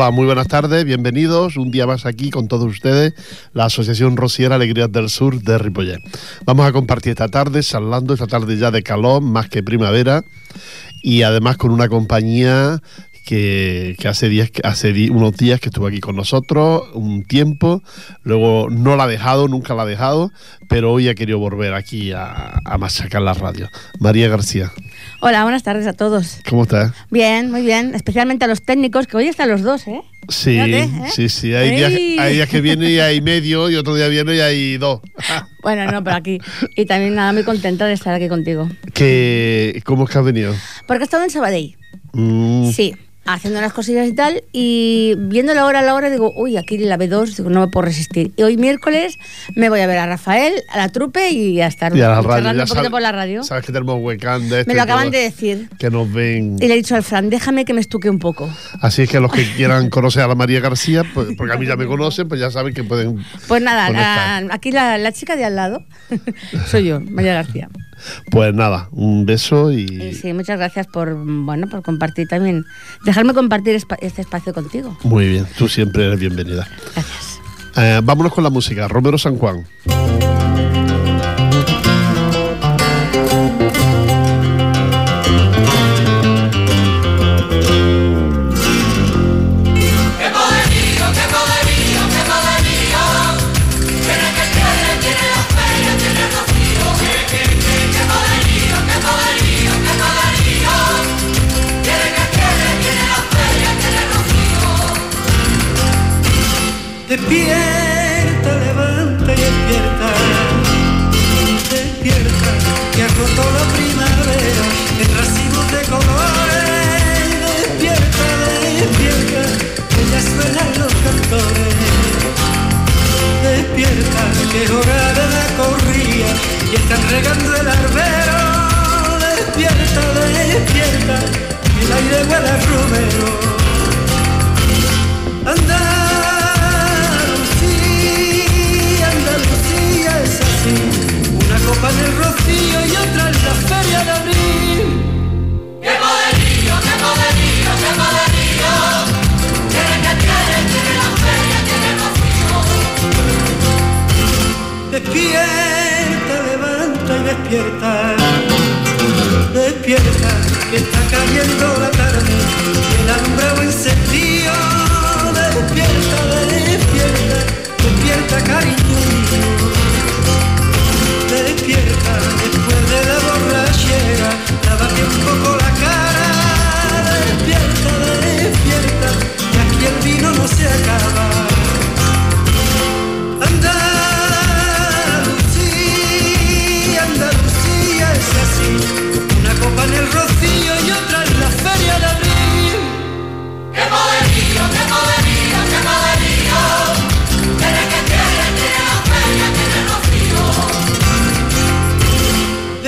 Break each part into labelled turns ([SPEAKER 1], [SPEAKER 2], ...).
[SPEAKER 1] Hola, muy buenas tardes, bienvenidos un día más aquí con todos ustedes, la Asociación Rociera Alegrías del Sur de Ripollet. Vamos a compartir esta tarde, salando esta tarde ya de calor, más que primavera, y además con una compañía que, hace, días, hace unos días que estuvo aquí con nosotros, un tiempo, luego no la ha dejado, nunca la ha dejado, pero hoy ha querido volver aquí a, a machacar la radio. María García.
[SPEAKER 2] Hola, buenas tardes a todos.
[SPEAKER 1] ¿Cómo estás?
[SPEAKER 2] Bien, muy bien, especialmente a los técnicos, que hoy están los dos, ¿eh?
[SPEAKER 1] Sí, ¿eh? sí, sí, hay días, hay días, que viene y hay medio y otro día viene y hay dos.
[SPEAKER 2] bueno, no, pero aquí. Y también nada, muy contenta de estar aquí contigo.
[SPEAKER 1] ¿Qué, ¿Cómo es que has venido?
[SPEAKER 2] Porque he estado en Sabadell. Mm. Sí haciendo unas cosillas y tal, y viendo la hora a la hora digo, uy, aquí la B2, digo, no me puedo resistir. Y hoy miércoles me voy a ver a Rafael, a la trupe y a estar
[SPEAKER 1] y a la radio,
[SPEAKER 2] un poquito por la radio.
[SPEAKER 1] Sabes que tenemos huecán de
[SPEAKER 2] Me lo acaban de decir.
[SPEAKER 1] Que nos ven.
[SPEAKER 2] Y le he dicho al Fran, déjame que me estuque un poco.
[SPEAKER 1] Así es que los que quieran conocer a la María García, pues, porque a mí ya me conocen, pues ya saben que pueden.
[SPEAKER 2] Pues nada, aquí la, la chica de al lado soy yo, María García.
[SPEAKER 1] Pues nada, un beso y...
[SPEAKER 2] Sí, muchas gracias por, bueno, por compartir también, dejarme compartir este espacio contigo.
[SPEAKER 1] Muy bien, tú siempre eres bienvenida.
[SPEAKER 2] Gracias.
[SPEAKER 1] Eh, vámonos con la música, Romero San Juan.
[SPEAKER 3] Despierta, levanta y despierta. Despierta, que ha roto la primavera en racimos de colores. Despierta, despierta, que ya suenan los cantores. Despierta, que es hora de la corrida y están regando el arbero. Despierta, despierta, el aire huele a romero. Y otra en la feria de abril.
[SPEAKER 4] ¡Qué poderío, qué poderío, qué poderío! Tiene que tiene, tiene la feria, tiene el
[SPEAKER 3] rocío. Despierta, levanta y despierta. Despierta, que está cayendo la tarde y el alumbrado encendido.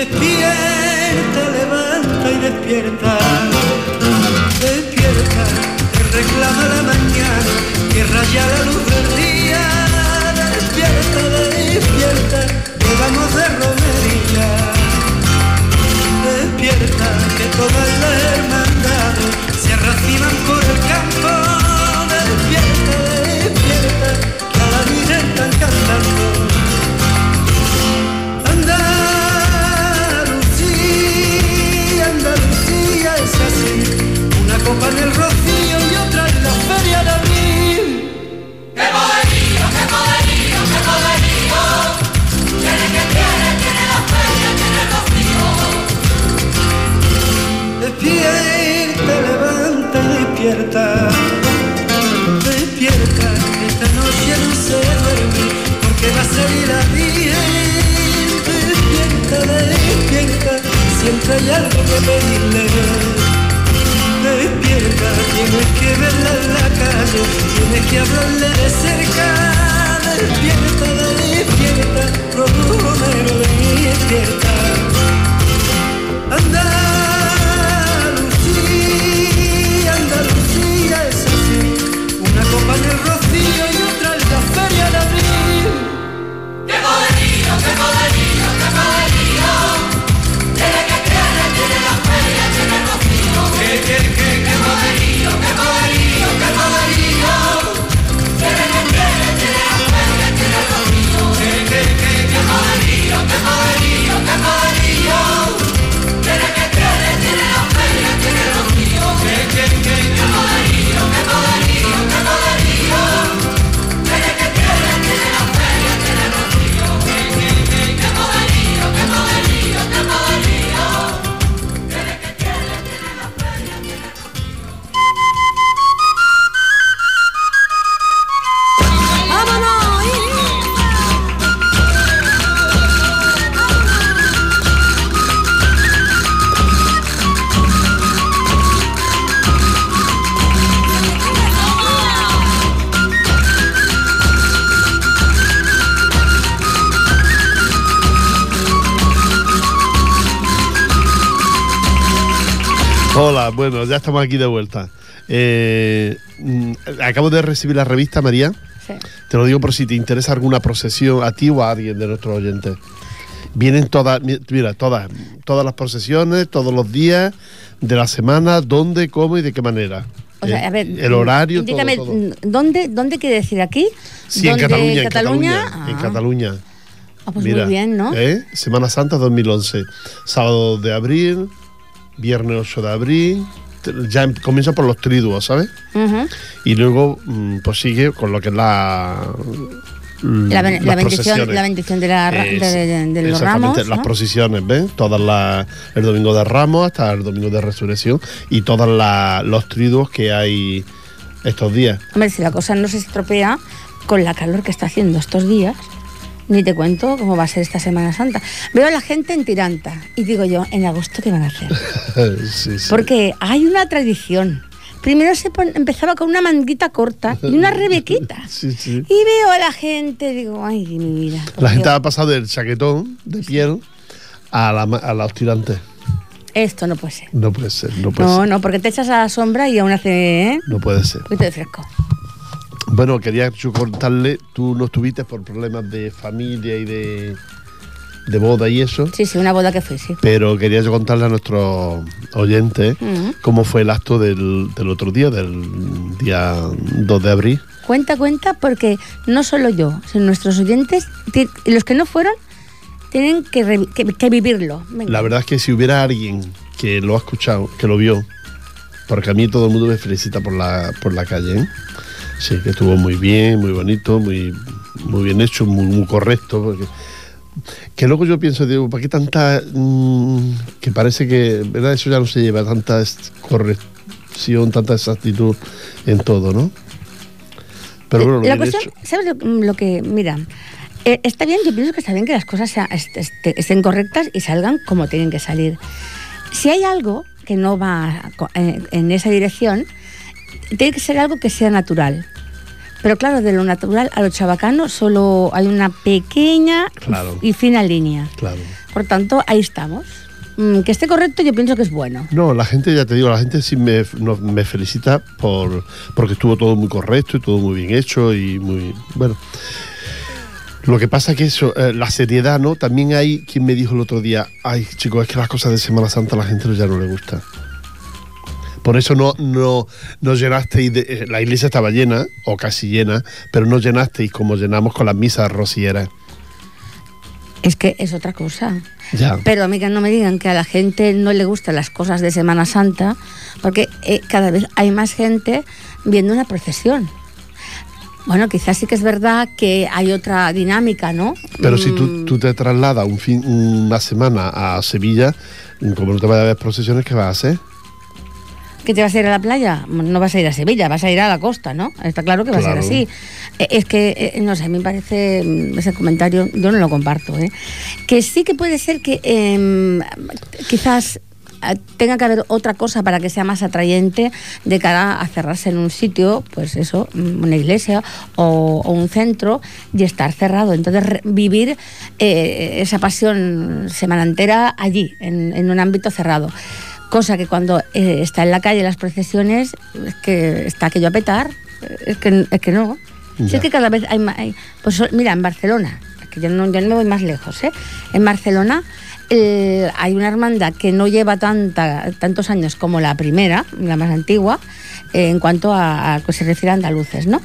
[SPEAKER 3] Despierta, levanta y despierta. Despierta, raya la luz del día. Despierta, despierta, que vamos de romería. Despierta, que todas las hermandades se arraciman por el campo. Despierta, despierta, que a la vida están cantando. copa en el rocío despierta. Despierta, esta noche no se duerme porque va a salir la virgen. Despierta, despierta, siempre hay algo que pedirle despierta, tienes que verla en la calle, tienes que hablarle de cerca, despierta, despierta, Romero, despierta. Andalucía, en el rocío y otra en la feria de abril.
[SPEAKER 4] ¡Qué poderío, qué poderío,
[SPEAKER 1] Hola, bueno, ya estamos aquí de vuelta. Eh, mm, acabo de recibir la revista, María.
[SPEAKER 2] Sí.
[SPEAKER 1] Te lo digo por si te interesa alguna procesión a ti o a alguien de nuestros oyentes. Vienen todas, mi- mira, todas, todas las procesiones, todos los días de la semana, dónde, cómo y de qué manera.
[SPEAKER 2] O sea,
[SPEAKER 1] Eh,
[SPEAKER 2] a ver,
[SPEAKER 1] el horario,
[SPEAKER 2] indícame,
[SPEAKER 1] todo.
[SPEAKER 2] mm, ¿dónde, ¿dónde quiere decir aquí?
[SPEAKER 1] Sí, en. Cataluña, en Cataluña,
[SPEAKER 2] Ah.
[SPEAKER 1] Cataluña.
[SPEAKER 2] Ah, pues
[SPEAKER 1] Mira,
[SPEAKER 2] muy bien, ¿no?
[SPEAKER 1] ¿eh? Semana Santa 2011, sábado de abril, viernes 8 de abril, ya em- comienza por los triduos, ¿sabes? Y luego mm, pues sigue con lo que es la
[SPEAKER 2] La, ben-
[SPEAKER 1] las
[SPEAKER 2] la bendición,
[SPEAKER 1] procesiones.
[SPEAKER 2] la bendición de, la,
[SPEAKER 1] Es-
[SPEAKER 2] de, de- de los
[SPEAKER 1] exactamente,
[SPEAKER 2] ramos.
[SPEAKER 1] las
[SPEAKER 2] ¿no?
[SPEAKER 1] procesiones, ¿ves? Todas las el domingo de Ramos hasta el domingo de Resurrección y todos los triduos que hay estos días.
[SPEAKER 2] Hombre, si la cosa no se estropea con la calor que está haciendo estos días, ni te cuento cómo va a ser esta Semana Santa. Veo a la gente en tiranta y digo yo, ¿en agosto qué van a hacer?
[SPEAKER 1] sí, sí.
[SPEAKER 2] Porque hay una tradición. Primero se pon- empezaba con una manguita corta y una rebequita.
[SPEAKER 1] Sí, sí.
[SPEAKER 2] Y veo a la gente, digo, ay, mi vida.
[SPEAKER 1] La gente ha pasado del chaquetón de piel a, la, a los tirantes.
[SPEAKER 2] Esto no puede ser.
[SPEAKER 1] No puede ser, no puede
[SPEAKER 2] No,
[SPEAKER 1] ser.
[SPEAKER 2] no, porque te echas a la sombra y aún hace ¿eh?
[SPEAKER 1] No puede ser.
[SPEAKER 2] fresco.
[SPEAKER 1] Bueno, quería yo contarle, tú no estuviste por problemas de familia y de, de boda y eso,
[SPEAKER 2] Sí, sí, una boda que fui, sí.
[SPEAKER 1] pero quería yo contarle a nuestros oyentes cómo fue el acto del, del otro día, del día 2 de abril.
[SPEAKER 2] Cuenta, cuenta, porque no solo yo, sino nuestros oyentes los que no fueron tienen que, que- que vivirlo. Venga.
[SPEAKER 1] La verdad es que si hubiera alguien que lo ha escuchado, que lo vio, porque a mí todo el mundo me felicita por la, por la calle, ¿eh? Sí, que estuvo muy bien, muy bonito, muy, muy bien hecho, muy, muy correcto. Porque, que luego yo pienso, digo, ¿para qué tanta... mm, que parece que, ¿verdad? Eso ya no se lleva, tanta corrección, tanta exactitud en todo, ¿no? Pero bueno, lo
[SPEAKER 2] la cuestión,
[SPEAKER 1] hecho.
[SPEAKER 2] ¿sabes lo, lo que.? Mira, eh, está bien, yo pienso que está bien que las cosas sea- est- est- estén correctas y salgan como tienen que salir. Si hay algo que no va eh, en esa dirección, tiene que ser algo que sea natural. Pero claro, de lo natural a lo chabacano solo hay una pequeña
[SPEAKER 1] Claro.
[SPEAKER 2] y fina línea.
[SPEAKER 1] Claro.
[SPEAKER 2] Por tanto, ahí estamos. Mm, que esté correcto, yo pienso que es bueno.
[SPEAKER 1] No, la gente, ya te digo, la gente sí me, no- me felicita por porque estuvo todo muy correcto y todo muy bien hecho y muy. Bueno. Lo que pasa que eso, eh, la seriedad, ¿no? También hay quien me dijo el otro día, ay, chicos, es que las cosas de Semana Santa a la gente ya no le gusta. Por eso no, no, no llenasteis, de- eh, la iglesia estaba llena, o casi llena, pero no llenasteis como llenamos con las misas rosieras.
[SPEAKER 2] Es que es otra cosa.
[SPEAKER 1] Ya.
[SPEAKER 2] Pero a mí que no me digan que a la gente no le gustan las cosas de Semana Santa, porque eh, cada vez hay más gente viendo una procesión. Bueno, quizás sí que es verdad que hay otra dinámica, ¿no?
[SPEAKER 1] Pero si tú,
[SPEAKER 2] Mm,
[SPEAKER 1] tú te trasladas un fin, una semana a Sevilla, como no te vayas a ver procesiones, ¿qué vas a hacer?
[SPEAKER 2] ¿Que te vas a ir a la playa? No vas a ir a Sevilla, vas a ir a la costa, ¿no? Está claro que va
[SPEAKER 1] Claro.
[SPEAKER 2] a ser así. Eh, Es que, eh, no sé, a mí me parece mm, ese comentario, yo no lo comparto, ¿eh? Que sí que puede ser que em, quizás eh, tenga que haber otra cosa para que sea más atrayente de cara a cerrarse en un sitio, pues eso, mm, una iglesia o, o un centro y estar cerrado. Entonces re- vivir eh, esa pasión semana entera allí, en, en un ámbito cerrado. Cosa que cuando eh, está en la calle las procesiones, es que está aquello a petar, es que, es que no. Si es que cada vez hay más... hay- pues mira, en Barcelona, que yo no, yo no me voy más lejos, ¿eh? En Barcelona eh, hay una hermandad que no lleva tanta, tantos años como la primera, la más antigua, eh, en cuanto a, a que se refiere a andaluces, ¿no?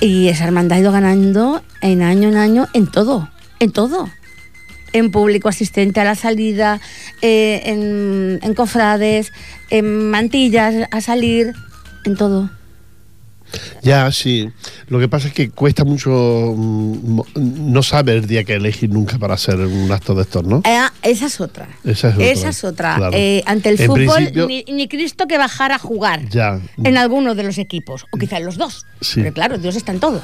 [SPEAKER 2] Y esa hermandad ha ido ganando en año en año en todo, en todo en público asistente a la salida, eh, en, en cofrades, en mantillas a salir, en todo.
[SPEAKER 1] Ya, sí. Lo que pasa es que cuesta mucho mm, no saber el día que elegir nunca para hacer un acto de estos, ¿no?
[SPEAKER 2] Eh, esa es otra.
[SPEAKER 1] Esa es otra.
[SPEAKER 2] Esa es otra.
[SPEAKER 1] Claro.
[SPEAKER 2] Eh, ante el
[SPEAKER 1] En
[SPEAKER 2] fútbol,
[SPEAKER 1] principio-
[SPEAKER 2] ni, ni Cristo que bajara a jugar
[SPEAKER 1] Ya.
[SPEAKER 2] en alguno de los equipos, o quizá en los dos.
[SPEAKER 1] Sí.
[SPEAKER 2] Pero claro, Dios está en todo.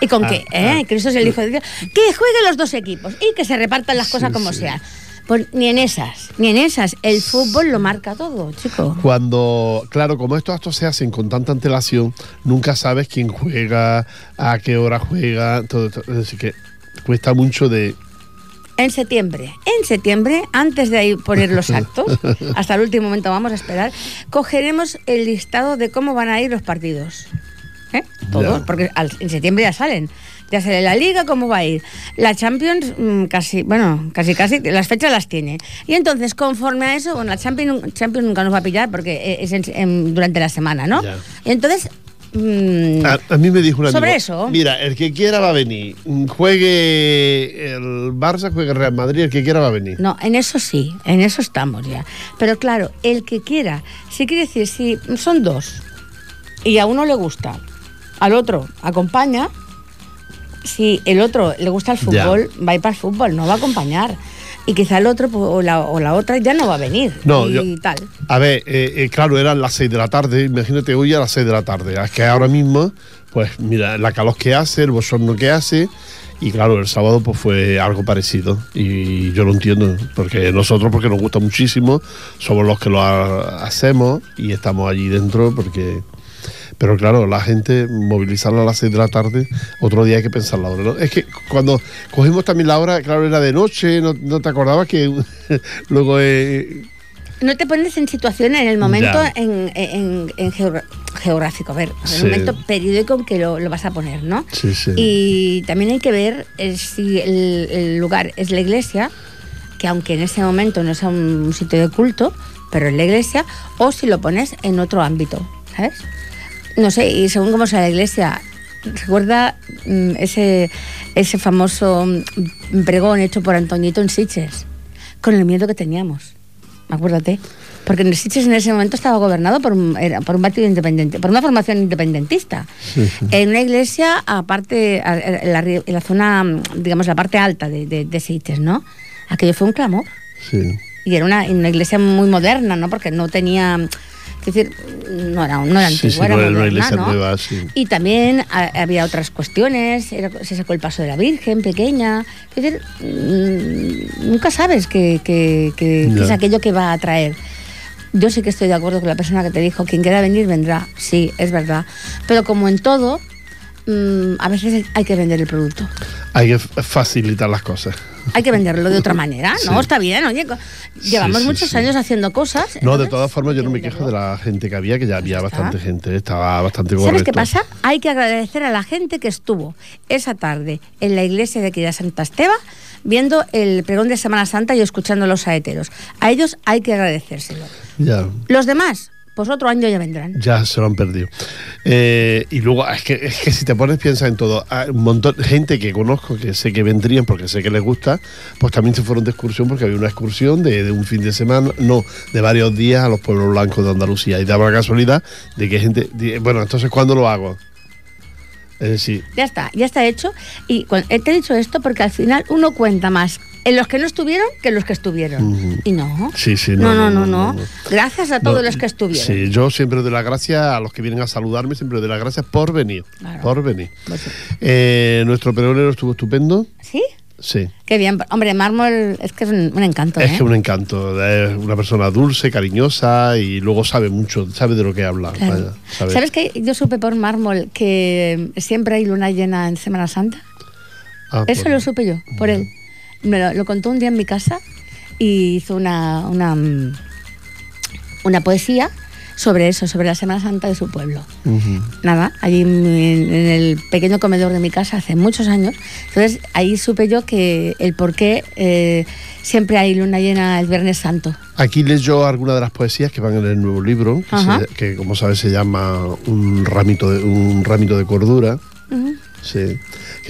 [SPEAKER 2] ¿Y con qué? ¿Eh? Cristo es el Hijo de Dios. Que jueguen los dos equipos y que se repartan las cosas como
[SPEAKER 1] sí.
[SPEAKER 2] sean. Pues ni en esas, ni en esas. El fútbol lo marca todo, chico.
[SPEAKER 1] Cuando, claro, como estos actos se hacen con tanta antelación, nunca sabes quién juega, a qué hora juega, todo, todo. Decir, que cuesta mucho de.
[SPEAKER 2] En septiembre, en septiembre, antes de ahí poner los actos, hasta el último momento vamos a esperar, cogeremos el listado de cómo van a ir los partidos. ¿Eh? Todos, porque al- en septiembre ya salen. Ya sale la liga, cómo va a ir. La Champions, mm, casi, bueno, casi, casi, las fechas las tiene. Y entonces, conforme a eso, bueno, la Champions, Champions nunca nos va a pillar porque eh, es en- en- durante la semana, ¿no?
[SPEAKER 1] Ya.
[SPEAKER 2] Y entonces, mm,
[SPEAKER 1] A, a mí me dijo un amigo.
[SPEAKER 2] Sobre eso.
[SPEAKER 1] Mira, el que quiera va a venir. Mm, Juegue el Barça, juegue el Real Madrid, el que quiera va a venir.
[SPEAKER 2] No, en eso sí, en eso estamos ya. Pero claro, el que quiera, si quiere decir, si son dos y a uno le gusta, al otro acompaña, si el otro le gusta el
[SPEAKER 1] Ya.
[SPEAKER 2] fútbol, va a ir para el fútbol, no va a acompañar. Y quizá el otro pues, o, la, o la otra ya no va a venir.
[SPEAKER 1] No,
[SPEAKER 2] y
[SPEAKER 1] yo-
[SPEAKER 2] tal.
[SPEAKER 1] A ver, eh, eh, claro, eran las 6 de la tarde. Imagínate hoy a las 6 de la tarde. Es que ahora mismo, pues mira, la calor que hace, el bochorno que hace. Y claro, el sábado pues fue algo parecido. Y yo lo entiendo, porque nosotros, porque nos gusta muchísimo, somos los que lo ha- hacemos y estamos allí dentro porque... Pero claro, la gente movilizarla a las 6 de la tarde, otro día hay que pensar la hora. ¿no? Es que cuando cogimos también la hora, claro, era de noche, no, no te acordabas que luego... eh,
[SPEAKER 2] No te pones en situación en el momento en, en- en geogra- geográfico, a ver, en
[SPEAKER 1] Sí.
[SPEAKER 2] el momento periódico en que lo, lo vas a poner, ¿no?
[SPEAKER 1] Sí, sí.
[SPEAKER 2] Y también hay que ver eh, si el, el lugar es la iglesia, que aunque en ese momento no sea un sitio de culto, pero es la iglesia, o si lo pones en otro ámbito, ¿sabes? No sé, y según cómo sea la iglesia, recuerda mm, ese, ese famoso mm, pregón hecho por Antoñito en Sitges, con el miedo que teníamos, acuérdate. Porque en Sitges en ese momento estaba gobernado por un, era- por un partido independiente, por una formación independentista. En una iglesia, aparte, en la, ri- en la zona, mm, digamos, la parte alta de, de, de Sitges, ¿no? Aquello fue un clamor.
[SPEAKER 1] sí.
[SPEAKER 2] Y era una, una iglesia muy moderna, ¿no? Porque no tenía. Es decir, no era, no era antigua,
[SPEAKER 1] sí,
[SPEAKER 2] era
[SPEAKER 1] no
[SPEAKER 2] moderna,
[SPEAKER 1] iglesia
[SPEAKER 2] ¿no?
[SPEAKER 1] nueva, sí.
[SPEAKER 2] Y también ha- había otras cuestiones, era- se sacó el paso de la Virgen pequeña. Es decir, mm, nunca sabes qué que, es aquello que va a traer. Yo sí que estoy de acuerdo con la persona que te dijo, quien quiera venir vendrá, sí, es verdad. Pero como en todo, mm, a veces hay que vender el producto.
[SPEAKER 1] Hay que facilitar las cosas.
[SPEAKER 2] Hay que venderlo de otra manera, ¿no?
[SPEAKER 1] Sí.
[SPEAKER 2] Está bien, oye. Llevamos
[SPEAKER 1] sí,
[SPEAKER 2] muchos años haciendo cosas.
[SPEAKER 1] No, de todas formas, yo no me quejo de la gente que había, que ya había
[SPEAKER 2] Ya está.
[SPEAKER 1] bastante gente, estaba bastante correcto.
[SPEAKER 2] ¿Sabes qué pasa? Hay que agradecer a la gente que estuvo esa tarde en la iglesia de de Santa Esteba viendo el pregón de Semana Santa y escuchando los saeteros. A ellos hay que agradecérselo.
[SPEAKER 1] Ya,
[SPEAKER 2] Los demás, pues otro año ya vendrán.
[SPEAKER 1] ya se lo han perdido. Eh, y luego, es que, es que si te pones, piensa en todo. Hay un montón de gente que conozco, que sé que vendrían porque sé que les gusta, pues también se fueron de excursión porque había una excursión de, de un fin de semana, no, de varios días a los pueblos blancos de Andalucía. Y daba la casualidad de que gente. Bueno, entonces, ¿cuándo lo hago? Es decir,
[SPEAKER 2] Ya está, ya está hecho. Y eh, te he dicho esto porque al final uno cuenta más en los que no estuvieron que en los que estuvieron. Y no.
[SPEAKER 1] Sí, sí,
[SPEAKER 2] no,
[SPEAKER 1] no,
[SPEAKER 2] no, no,
[SPEAKER 1] no, no.
[SPEAKER 2] Gracias a todos los que estuvieron.
[SPEAKER 1] Sí, yo siempre doy las gracias a los que vienen a saludarme, siempre doy las gracias por venir.
[SPEAKER 2] Claro.
[SPEAKER 1] Por venir.
[SPEAKER 2] Pues.
[SPEAKER 1] Eh, nuestro pregonero estuvo estupendo.
[SPEAKER 2] ¿Sí?
[SPEAKER 1] Sí.
[SPEAKER 2] Qué bien. Hombre, mármol es que es un, un encanto.
[SPEAKER 1] Es
[SPEAKER 2] ¿eh?
[SPEAKER 1] que un encanto. Es una persona dulce, cariñosa y luego sabe mucho, sabe de lo que habla.
[SPEAKER 2] Claro.
[SPEAKER 1] vaya, sabe.
[SPEAKER 2] ¿Sabes que yo supe por mármol que siempre hay luna llena en Semana Santa?
[SPEAKER 1] Ah,
[SPEAKER 2] Eso
[SPEAKER 1] pues,
[SPEAKER 2] lo supe yo, por él. Me lo, lo contó un día en mi casa y hizo una, una, una poesía sobre eso, sobre la Semana Santa de su pueblo. Nada, allí en, en el pequeño comedor de mi casa hace muchos años. Entonces ahí supe yo que el por qué eh, siempre hay luna llena el Viernes Santo.
[SPEAKER 1] Aquí leyó algunas de las poesías que van en el nuevo libro, que,
[SPEAKER 2] Ajá.
[SPEAKER 1] se- que, como sabes se llama Un ramito de, un ramito de cordura. Sí,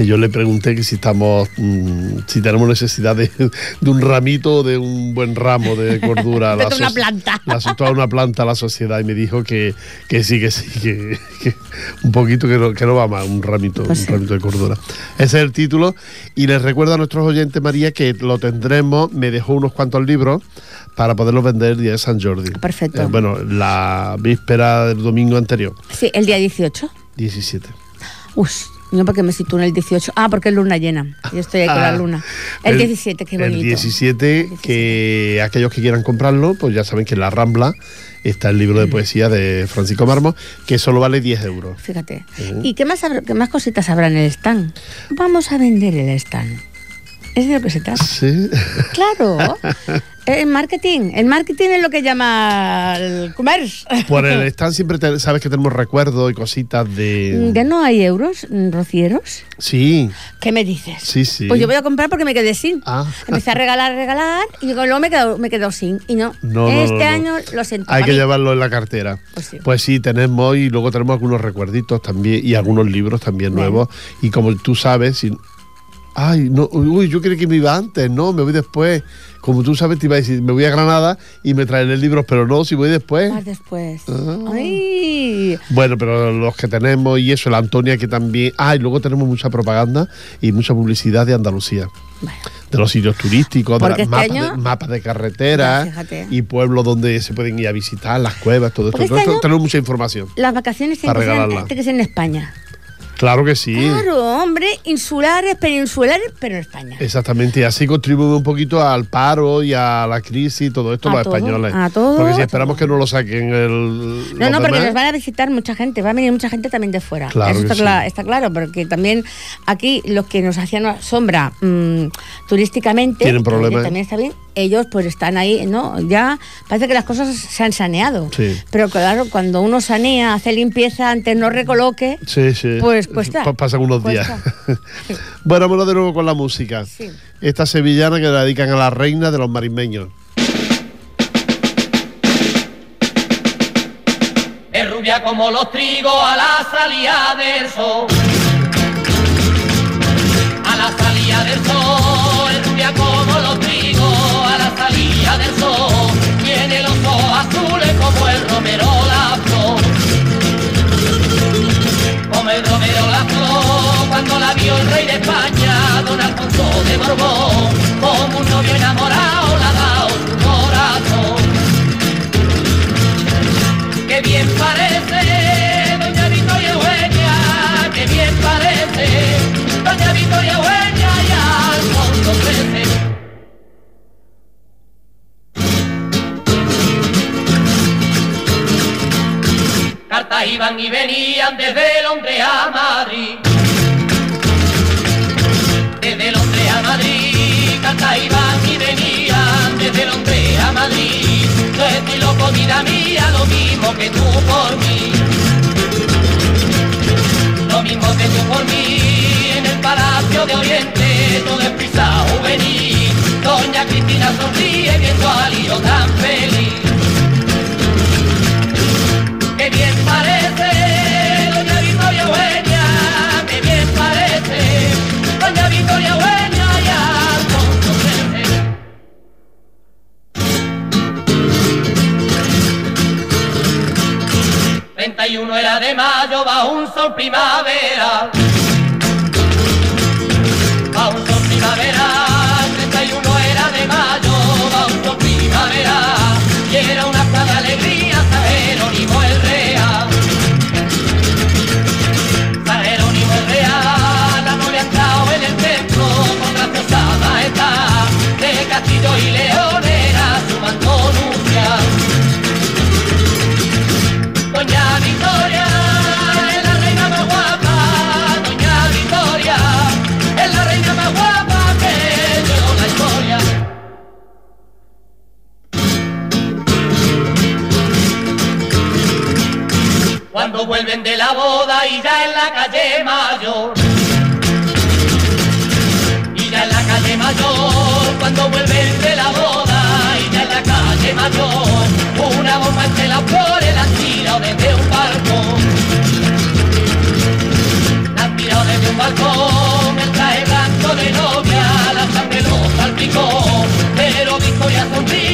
[SPEAKER 1] que yo le pregunté que si estamos, mm, si tenemos necesidad de, de un ramito o de un buen ramo de cordura. a
[SPEAKER 2] De una planta.
[SPEAKER 1] La, toda una planta a la sociedad y me dijo que, que sí, que sí, que, que un poquito que no, que no va más, un ramito,
[SPEAKER 2] Pues
[SPEAKER 1] un
[SPEAKER 2] sí.
[SPEAKER 1] ramito de cordura. Ese es el título y les recuerdo a nuestros oyentes, María, que lo tendremos, me dejó unos cuantos libros para poderlos vender el día de San Jordi.
[SPEAKER 2] Perfecto.
[SPEAKER 1] Eh, bueno, la víspera del domingo anterior,
[SPEAKER 2] Sí, el día 18.
[SPEAKER 1] 17.
[SPEAKER 2] Uy, no porque me sitúo en el 18. Ah, porque es luna llena. Yo estoy ahí con la
[SPEAKER 1] Ah,
[SPEAKER 2] luna. El, 17, qué bonito.
[SPEAKER 1] El 17, que aquellos que quieran comprarlo, pues ya saben que en la Rambla está el libro de
[SPEAKER 2] Mm.
[SPEAKER 1] poesía de Francisco Marmo, que solo vale 10 euros.
[SPEAKER 2] Fíjate. ¿Y qué más, qué más cositas habrá en el stand? Vamos a vender el stand. Es de lo que se trata.
[SPEAKER 1] Sí.
[SPEAKER 2] Claro. El marketing. El marketing es lo que llama el comercio.
[SPEAKER 1] Por el stand siempre te- sabes que tenemos recuerdos y cositas de.
[SPEAKER 2] ¿Ya no hay euros, rocieros?
[SPEAKER 1] Sí,
[SPEAKER 2] ¿Qué me dices?
[SPEAKER 1] sí, sí.
[SPEAKER 2] Pues yo voy a comprar porque me quedé sin.
[SPEAKER 1] Ah.
[SPEAKER 2] Empecé a regalar, regalar y luego me quedo, me quedo sin. Y no,
[SPEAKER 1] No,
[SPEAKER 2] este
[SPEAKER 1] no, no.
[SPEAKER 2] año lo siento.
[SPEAKER 1] Hay que
[SPEAKER 2] mí.
[SPEAKER 1] llevarlo en la cartera.
[SPEAKER 2] Pues sí.
[SPEAKER 1] Pues sí, tenemos y luego tenemos algunos recuerditos también y algunos libros también nuevos. Y como tú sabes. Ay, no, uy, yo creí que me iba antes, no, me voy después. Como tú sabes, te iba a decir, me voy a Granada y me traeré libros, pero no, si voy después.
[SPEAKER 2] Más después.
[SPEAKER 1] Ah.
[SPEAKER 2] Ay.
[SPEAKER 1] Bueno, pero los que tenemos y eso, la Antonia que también. Ah, y luego tenemos mucha propaganda y mucha publicidad de Andalucía.
[SPEAKER 2] Bueno.
[SPEAKER 1] De los sitios turísticos, de
[SPEAKER 2] este
[SPEAKER 1] mapas,
[SPEAKER 2] año-
[SPEAKER 1] de, mapas de carreteras y pueblos donde se pueden ir a visitar, las cuevas, todo esto.
[SPEAKER 2] Porque este
[SPEAKER 1] tenemos mucha información.
[SPEAKER 2] Las vacaciones tienen que, ser, que ser en España.
[SPEAKER 1] Claro que sí.
[SPEAKER 2] Claro, hombre, insulares, peninsulares, pero en España.
[SPEAKER 1] Exactamente, y así contribuye un poquito al paro y a la crisis y todo esto
[SPEAKER 2] A
[SPEAKER 1] los
[SPEAKER 2] todo,
[SPEAKER 1] españoles.
[SPEAKER 2] a todo,
[SPEAKER 1] Porque si esperamos que no lo saquen el.
[SPEAKER 2] No, no, porque nos van a visitar mucha gente, va a venir mucha gente también de fuera.
[SPEAKER 1] Claro
[SPEAKER 2] Eso está,
[SPEAKER 1] sí.
[SPEAKER 2] está claro, porque también aquí los que nos hacían sombra mm, turísticamente,
[SPEAKER 1] Tienen
[SPEAKER 2] que
[SPEAKER 1] problemas.
[SPEAKER 2] también está bien, ellos pues están ahí, ¿no? Ya parece que las cosas se han saneado.
[SPEAKER 1] Sí.
[SPEAKER 2] Pero claro, cuando uno sanea, hace limpieza, antes no recoloque,
[SPEAKER 1] Sí, sí.
[SPEAKER 2] Pues
[SPEAKER 1] Pasan unos
[SPEAKER 2] Cuesta.
[SPEAKER 1] días. bueno, vámonos de nuevo con la música.
[SPEAKER 2] Sí.
[SPEAKER 1] Esta sevillana que la dedican a la reina de los marismeños.
[SPEAKER 4] Es rubia como los trigos a la salida del sol. El rey de España, don Alfonso de Borbón, como un novio enamorado la ha dado su corazón. ¡Qué bien parece, doña Victoria Eugenia! ¡Qué bien parece, doña Victoria Eugenia! Y Alfonso XIII. Cartas iban y venían desde Londres a Madrid. Cartas iban y venían desde Londres a Madrid. Yo estoy loco, vida mía, lo mismo que tú por mí. Lo mismo que tú por mí, en el Palacio de Oriente, todo es prisa juvenil. Doña Cristina sonríe viendo al lío tan feliz. ¡Qué bien parece, doña Victoria Eugenia! ¡Qué bien parece, doña Victoria Eugenia! 31 era de mayo bajo un sol primaveral. Bajo un sol primaveral, 31 era de mayo bajo un sol primaveral. Y era una cada alegría San Jerónimo el Real. San Jerónimo el Real, la novia entrado en el templo con graciosa majestad. De castillo y león vuelven de la boda y ya en la calle mayor. Y ya en la calle mayor, cuando vuelven de la boda y ya en la calle mayor, una bomba entre las flores la han tirado desde un balcón. La han tirado desde un balcón, el traje blanco de novia, la sangre lo salpicó, pero Victoria sonríe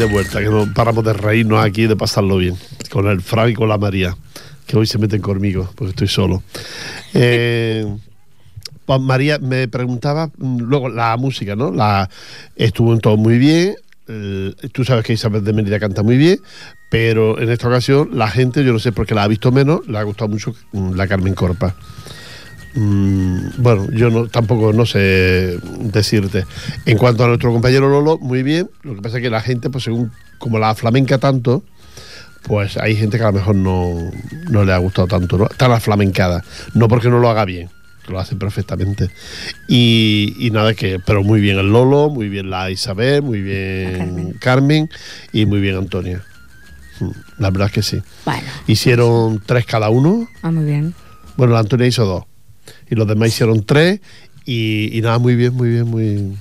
[SPEAKER 4] de
[SPEAKER 1] vuelta, que no paramos de reírnos aquí, de pasarlo bien, con el Fran y con la María, que hoy se meten conmigo, porque estoy solo. Eh, pues María me preguntaba, mm, luego la música, ¿no? La, estuvo en todo muy bien, eh, tú sabes que Isabel de Mérida canta muy bien, pero en esta ocasión la gente, yo no sé por qué la ha visto menos, le ha gustado mucho mm, la Carmen Corpa. Mm, bueno, yo no, tampoco no sé decirte. En cuanto a nuestro compañero Lolo, muy bien. Lo que pasa es que la gente, pues según como la flamenca tanto, pues hay gente que a lo mejor no, no le ha gustado tanto, ¿no? Está la flamencada. No porque no lo haga bien, que lo hace perfectamente. Y, y nada, que, pero muy bien el Lolo, muy bien la Isabel, muy bien
[SPEAKER 2] Carmen.
[SPEAKER 1] Carmen. y muy bien Antonia. Mm, La verdad es que sí.
[SPEAKER 2] Bueno,
[SPEAKER 1] Hicieron tres cada uno.
[SPEAKER 2] ah, muy bien.
[SPEAKER 1] Bueno, la Antonia hizo dos. Y los demás hicieron tres. Y, y nada, muy bien, muy bien, muy.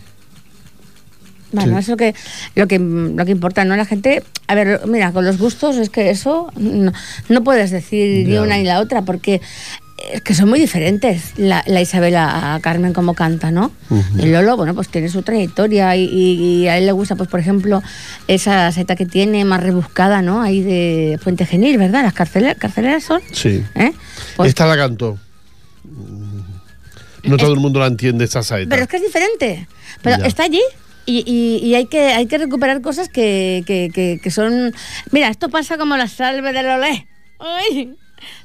[SPEAKER 2] Bueno,
[SPEAKER 1] Sí.
[SPEAKER 2] eso que lo que lo que importa, ¿no? La gente, a ver, mira, con los gustos es que eso no, no puedes decir ni una ni la otra, porque es que son muy diferentes la, la Isabel a Carmen como canta, ¿no?
[SPEAKER 1] Ujú.
[SPEAKER 2] Y Lolo, bueno, pues tiene su trayectoria y, a él le gusta, pues por ejemplo, esa seta que tiene más rebuscada, ¿no? Ahí de Fuente Genil, ¿verdad? Las carceleras, carceleras son,
[SPEAKER 1] Sí.
[SPEAKER 2] ¿eh? Pues-
[SPEAKER 1] Esta la cantó. No todo el mundo la entiende esta saeta.
[SPEAKER 2] Pero es que es diferente. Pero
[SPEAKER 1] Ya.
[SPEAKER 2] está allí. Y, y- y hay, que, hay que recuperar cosas que, que- que- que son... Mira, esto pasa como la salve del olé. ¡Ay!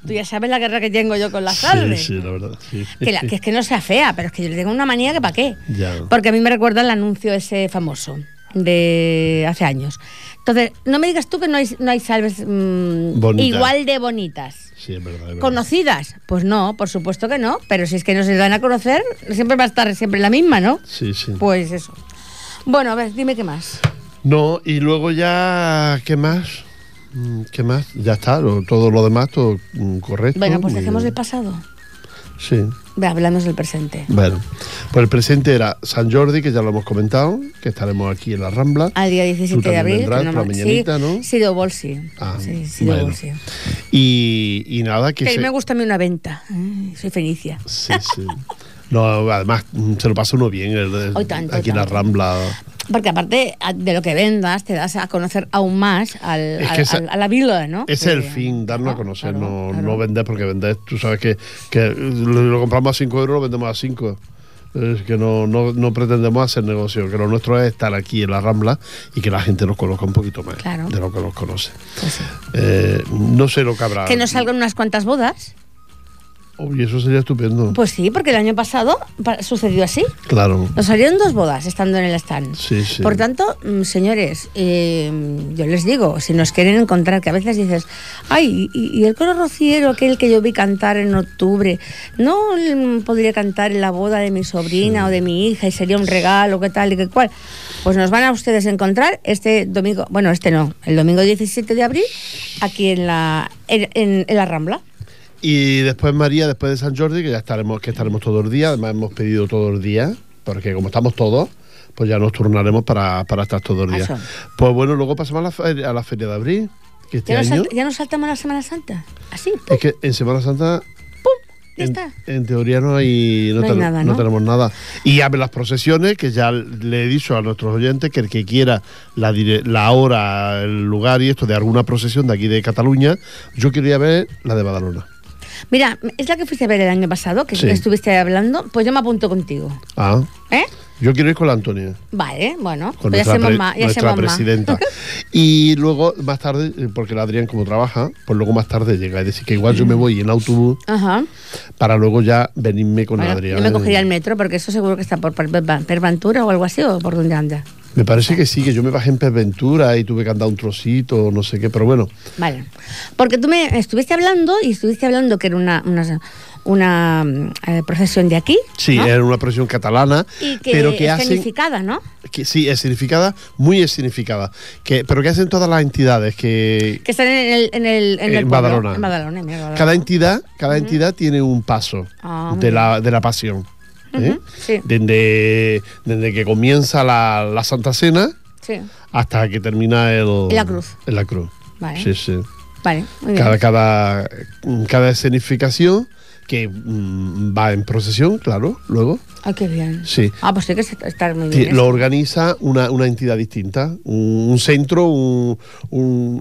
[SPEAKER 2] Tú ya sabes la guerra que tengo yo con la salve.
[SPEAKER 1] Sí, sí, la verdad. sí.
[SPEAKER 2] Que, la- que es que no sea fea, pero es que yo le tengo una manía que para qué.
[SPEAKER 1] Ya.
[SPEAKER 2] Porque a mí me recuerda el anuncio ese famoso de hace años. Entonces, no me digas tú que no hay, no hay salves mm, igual de bonitas.
[SPEAKER 1] Sí, es verdad. es verdad.
[SPEAKER 2] ¿Conocidas? Pues no, por supuesto que no. Pero si es que no se dan a conocer, siempre va a estar siempre la misma, ¿no?
[SPEAKER 1] Sí, sí.
[SPEAKER 2] Pues eso. Bueno, a ver, dime qué más.
[SPEAKER 1] No, y luego ya. ¿Qué más? Mm, ¿Qué más? Ya está, lo- todo lo demás, todo mm, correcto.
[SPEAKER 2] Bueno, pues dejemos el pasado.
[SPEAKER 1] Sí.
[SPEAKER 2] Hablamos del presente.
[SPEAKER 1] Bueno, pues el presente era San Jordi, que ya lo hemos comentado, que estaremos aquí en la Rambla.
[SPEAKER 2] Al día
[SPEAKER 1] Tú
[SPEAKER 2] 17 de abril.
[SPEAKER 1] vendrás
[SPEAKER 2] no
[SPEAKER 1] por la
[SPEAKER 2] me-
[SPEAKER 1] mañanita,
[SPEAKER 2] sí,
[SPEAKER 1] ¿no?
[SPEAKER 2] Sí, de Bolsi.
[SPEAKER 1] Ah,
[SPEAKER 2] sí, sí, de.
[SPEAKER 1] Y, y nada, que
[SPEAKER 2] Que a mí
[SPEAKER 1] se-
[SPEAKER 2] me gusta a mí una venta. Soy fenicia.
[SPEAKER 1] Sí, sí. No, además se lo pasa uno bien el- el-
[SPEAKER 2] tanto,
[SPEAKER 1] aquí en la. Rambla.
[SPEAKER 2] Porque aparte de lo que vendas, te das a conocer aún más al,
[SPEAKER 1] Es que
[SPEAKER 2] al-
[SPEAKER 1] esa-
[SPEAKER 2] al- a la vila, ¿no?
[SPEAKER 1] Es el fin, darnos a
[SPEAKER 2] claro,
[SPEAKER 1] conocer,
[SPEAKER 2] claro,
[SPEAKER 1] no,
[SPEAKER 2] claro.
[SPEAKER 1] no vender, porque vender, tú sabes que, que lo, lo compramos a 5 euros, lo vendemos a 5. Es que no, no, no pretendemos hacer negocio, que lo nuestro es estar aquí en la Rambla y que la gente nos conozca un poquito más de lo que nos conoce.
[SPEAKER 2] Pues sí.
[SPEAKER 1] Eh, no sé lo que habrá.
[SPEAKER 2] Que nos salgan unas cuantas bodas.
[SPEAKER 1] Uy, eso sería estupendo.
[SPEAKER 2] Pues sí, porque el año pasado pa- sucedió así.
[SPEAKER 1] claro.
[SPEAKER 2] Nos salieron dos bodas estando en el stand.
[SPEAKER 1] Sí, sí.
[SPEAKER 2] Por tanto, mm, señores, eh, yo les digo, si nos quieren encontrar, que a veces dices, ay, y, y el coro rociero, aquel que yo vi cantar en octubre, no mm, podría cantar en la boda de mi sobrina o de mi hija y sería un regalo, qué tal y qué cual. Pues nos van a ustedes encontrar este domingo, bueno, este no, el domingo 17 de abril, aquí en la, en- en- en la Rambla.
[SPEAKER 1] Y después María, después de San Jordi, que ya estaremos, que estaremos todo el día, además hemos pedido todo el día, porque como estamos todos, pues ya nos turnaremos para, para estar todo el día.
[SPEAKER 2] Eso.
[SPEAKER 1] Pues bueno, luego pasamos a la, feria, a la feria de abril, que este
[SPEAKER 2] ¿Ya nos,
[SPEAKER 1] año
[SPEAKER 2] salt- ya nos saltamos la Semana Santa. Así, ¡pum!
[SPEAKER 1] es que en Semana Santa
[SPEAKER 2] ya
[SPEAKER 1] en,
[SPEAKER 2] está.
[SPEAKER 1] en teoría no hay, no,
[SPEAKER 2] No hay
[SPEAKER 1] ten-
[SPEAKER 2] nada,
[SPEAKER 1] no
[SPEAKER 2] ¿no?
[SPEAKER 1] tenemos nada. Y a ver las procesiones, que ya le he dicho a nuestros oyentes que el que quiera la, la hora, el lugar y esto de alguna procesión de aquí de Cataluña, yo quería ver la de Badalona.
[SPEAKER 2] Mira, es la que fuiste a ver el año pasado, que
[SPEAKER 1] Sí.
[SPEAKER 2] estuviste hablando, pues yo me apunto contigo.
[SPEAKER 1] Ah,
[SPEAKER 2] ¿Eh?
[SPEAKER 1] yo quiero ir con la Antonia.
[SPEAKER 2] Vale, bueno,
[SPEAKER 1] con
[SPEAKER 2] pues ya
[SPEAKER 1] nuestra,
[SPEAKER 2] somos
[SPEAKER 1] pre-
[SPEAKER 2] más. Ya
[SPEAKER 1] nuestra
[SPEAKER 2] más.
[SPEAKER 1] presidenta. y luego, más tarde, eh, porque la Adrián como trabaja, pues luego más tarde llega. Es decir, que igual yo me voy en autobús
[SPEAKER 2] Ajá.
[SPEAKER 1] para luego ya venirme con
[SPEAKER 2] Bueno,
[SPEAKER 1] Adrián.
[SPEAKER 2] yo me cogería el metro porque eso seguro que está por Per- Per- Perventura o algo así o por donde anda.
[SPEAKER 1] Me parece que sí, que yo me bajé en Perventura y tuve que andar un trocito, no sé qué, pero bueno.
[SPEAKER 2] Vale. Porque tú me estuviste hablando y estuviste hablando que era una, una, una, eh, procesión de aquí.
[SPEAKER 1] Sí,
[SPEAKER 2] ¿no?
[SPEAKER 1] era una presión catalana,
[SPEAKER 2] Y que
[SPEAKER 1] pero que
[SPEAKER 2] es
[SPEAKER 1] hacen...
[SPEAKER 2] significada, ¿no?
[SPEAKER 1] Que, sí, es significada, muy es significada. Que, pero que hacen todas las entidades, que
[SPEAKER 2] Que están en el, en el, en
[SPEAKER 1] En
[SPEAKER 2] el pueblo.
[SPEAKER 1] Badalona.
[SPEAKER 2] En Badalona, mira, Badalona.
[SPEAKER 1] cada entidad, cada entidad tiene un paso
[SPEAKER 2] Ah,
[SPEAKER 1] de, la, de la pasión. ¿Eh?
[SPEAKER 2] Sí.
[SPEAKER 1] desde, desde que comienza la, la Santa Cena
[SPEAKER 2] Sí.
[SPEAKER 1] hasta que termina el,
[SPEAKER 2] En la cruz.
[SPEAKER 1] En la cruz.
[SPEAKER 2] Vale.
[SPEAKER 1] Sí, sí.
[SPEAKER 2] Vale, muy bien.
[SPEAKER 1] Cada, cada, cada escenificación que mm, va en procesión, claro, luego.
[SPEAKER 2] Ay, qué bien.
[SPEAKER 1] Sí.
[SPEAKER 2] Ah, pues sí que estar muy bien.
[SPEAKER 1] Lo
[SPEAKER 2] eso.
[SPEAKER 1] organiza una, una entidad distinta, un, un centro, un, un-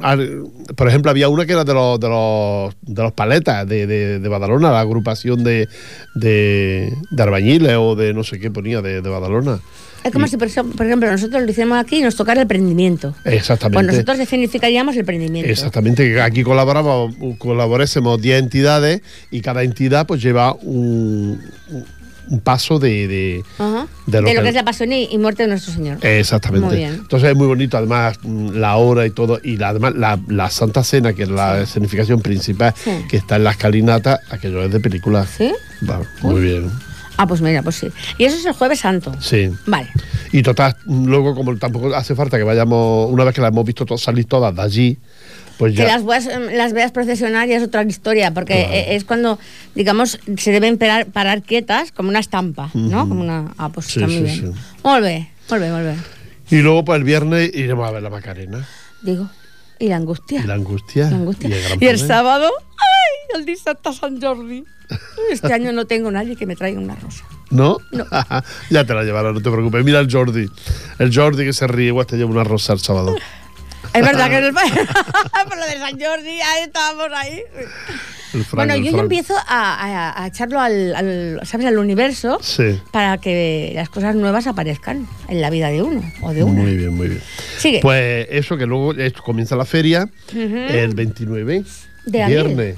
[SPEAKER 1] por ejemplo, había una que era de los, de los, de los paletas de, de, de Badalona, la agrupación de, de, de albañiles o de no sé qué ponía de, de Badalona.
[SPEAKER 2] Es como
[SPEAKER 1] Y-
[SPEAKER 2] si, por ejemplo, nosotros lo hicimos aquí y nos tocara el prendimiento.
[SPEAKER 1] Exactamente.
[SPEAKER 2] Pues nosotros significaríamos el prendimiento.
[SPEAKER 1] Exactamente, que aquí colaboramos, colaborésemos 10 entidades y cada entidad pues lleva un, un- un paso de, de,
[SPEAKER 2] Ajá.
[SPEAKER 1] de lo
[SPEAKER 2] de lo
[SPEAKER 1] que-
[SPEAKER 2] que es la pasión y, y muerte de nuestro Señor.
[SPEAKER 1] Exactamente.
[SPEAKER 2] Muy bien.
[SPEAKER 1] Entonces es muy bonito, además, mm, la hora y todo, y la, además la, la Santa Cena, que es la escenificación principal,
[SPEAKER 2] Sí.
[SPEAKER 1] que está en la escalinata, aquello es de película.
[SPEAKER 2] ¿Sí?
[SPEAKER 1] Va, muy bien.
[SPEAKER 2] Ah, pues mira, pues sí. Y eso es el jueves santo.
[SPEAKER 1] Sí.
[SPEAKER 2] Vale.
[SPEAKER 1] Y total, luego, como tampoco hace falta que vayamos, una vez que la hemos visto to- salir todas de allí, pues
[SPEAKER 2] Que
[SPEAKER 1] ya.
[SPEAKER 2] las veas, las veas procesionar ya es otra historia, porque
[SPEAKER 1] Claro.
[SPEAKER 2] e- es cuando, digamos, se deben parar, parar quietas como una estampa, ¿no? Como una... Ah, pues
[SPEAKER 1] Sí,
[SPEAKER 2] está muy
[SPEAKER 1] sí,
[SPEAKER 2] bien.
[SPEAKER 1] sí.
[SPEAKER 2] Bien, muy bien.
[SPEAKER 1] Y luego, pues el viernes iremos a ver la Macarena.
[SPEAKER 2] Digo, y la angustia.
[SPEAKER 1] Y la angustia.
[SPEAKER 2] La angustia.
[SPEAKER 1] Y el, gran
[SPEAKER 2] Y el
[SPEAKER 1] poder.
[SPEAKER 2] sábado, ¡ay! El día Santa San Jordi. Este año no tengo nadie que me traiga una rosa.
[SPEAKER 1] ¿No?
[SPEAKER 2] No.
[SPEAKER 1] ya te la llevará, no te preocupes. Mira el Jordi. El Jordi que se ríe, igual te lleva una rosa el sábado.
[SPEAKER 2] Es verdad que en el por lo de San Jordi, ahí estábamos ahí. Bueno, yo ya
[SPEAKER 1] Frank.
[SPEAKER 2] empiezo a, a- a echarlo al, al, ¿sabes? al universo
[SPEAKER 1] Sí.
[SPEAKER 2] para que las cosas nuevas aparezcan en la vida de uno o de una.
[SPEAKER 1] Muy bien, muy bien.
[SPEAKER 2] Sigue.
[SPEAKER 1] Pues eso, que luego esto comienza la feria el 29,
[SPEAKER 2] De
[SPEAKER 1] viernes.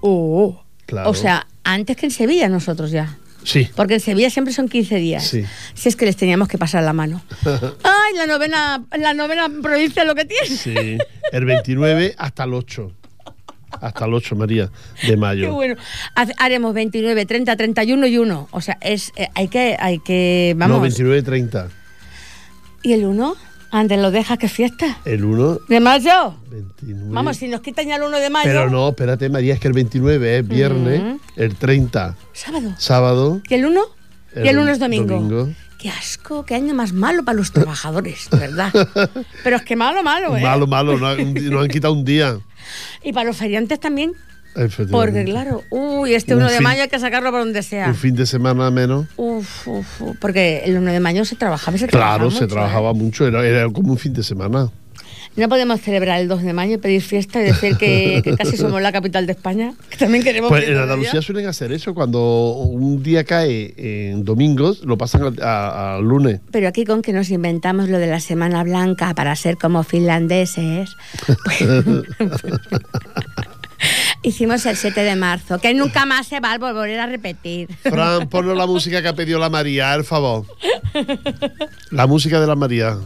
[SPEAKER 2] Oh,
[SPEAKER 1] Claro.
[SPEAKER 2] O sea, antes que en Sevilla nosotros ya.
[SPEAKER 1] Sí.
[SPEAKER 2] Porque en Sevilla siempre son 15 días.
[SPEAKER 1] Sí.
[SPEAKER 2] Si es que les teníamos que pasar la mano. Ay, la novena, la novena provincia lo que tiene.
[SPEAKER 1] Sí. El 29 hasta el 8. Hasta el 8, María, de
[SPEAKER 2] Qué
[SPEAKER 1] mayo.
[SPEAKER 2] bueno. Hace- Haremos 29, 30, 31 y 1. O sea, es, eh, hay que, hay que, vamos.
[SPEAKER 1] No, 29 30.
[SPEAKER 2] ¿Y el 1? Antes lo dejas que fiesta.
[SPEAKER 1] El 1,
[SPEAKER 2] ¿De mayo?
[SPEAKER 1] 29.
[SPEAKER 2] Vamos, si nos quitan ya el 1 de mayo.
[SPEAKER 1] Pero no, espérate, María, es que el 29 es viernes,
[SPEAKER 2] Ujú.
[SPEAKER 1] el 30
[SPEAKER 2] Sábado.
[SPEAKER 1] sábado.
[SPEAKER 2] ¿Y el 1?
[SPEAKER 1] El
[SPEAKER 2] y el 1 es domingo.
[SPEAKER 1] domingo.
[SPEAKER 2] Qué asco, qué año más malo para los trabajadores, verdad. Pero es que malo, malo, ¿eh?
[SPEAKER 1] Malo, malo, no, di- nos han quitado un día.
[SPEAKER 2] Y para los feriantes también. Porque claro, uy, este
[SPEAKER 1] Un
[SPEAKER 2] 1 de
[SPEAKER 1] fin-
[SPEAKER 2] mayo hay que sacarlo por donde sea.
[SPEAKER 1] Un fin de semana menos.
[SPEAKER 2] Uf, uf, uf, porque el 1 de mayo se trabajaba y se trabajaba
[SPEAKER 1] Claro, se
[SPEAKER 2] mucho,
[SPEAKER 1] trabajaba
[SPEAKER 2] ¿eh?
[SPEAKER 1] mucho, era, era como un fin de semana.
[SPEAKER 2] No podemos celebrar el 2 de mayo y pedir fiesta y decir que, que casi somos la capital de España. Que también queremos
[SPEAKER 1] Pues en Andalucía suelen hacer eso, cuando un día cae en domingos, lo pasan al lunes.
[SPEAKER 2] Pero aquí con que nos inventamos lo de la Semana Blanca para ser como finlandeses. pues- Hicimos el 7 de marzo, que nunca más se va a volver a repetir.
[SPEAKER 1] Fran, ponnos la música que ha pedido la María, el favor. La música de la María.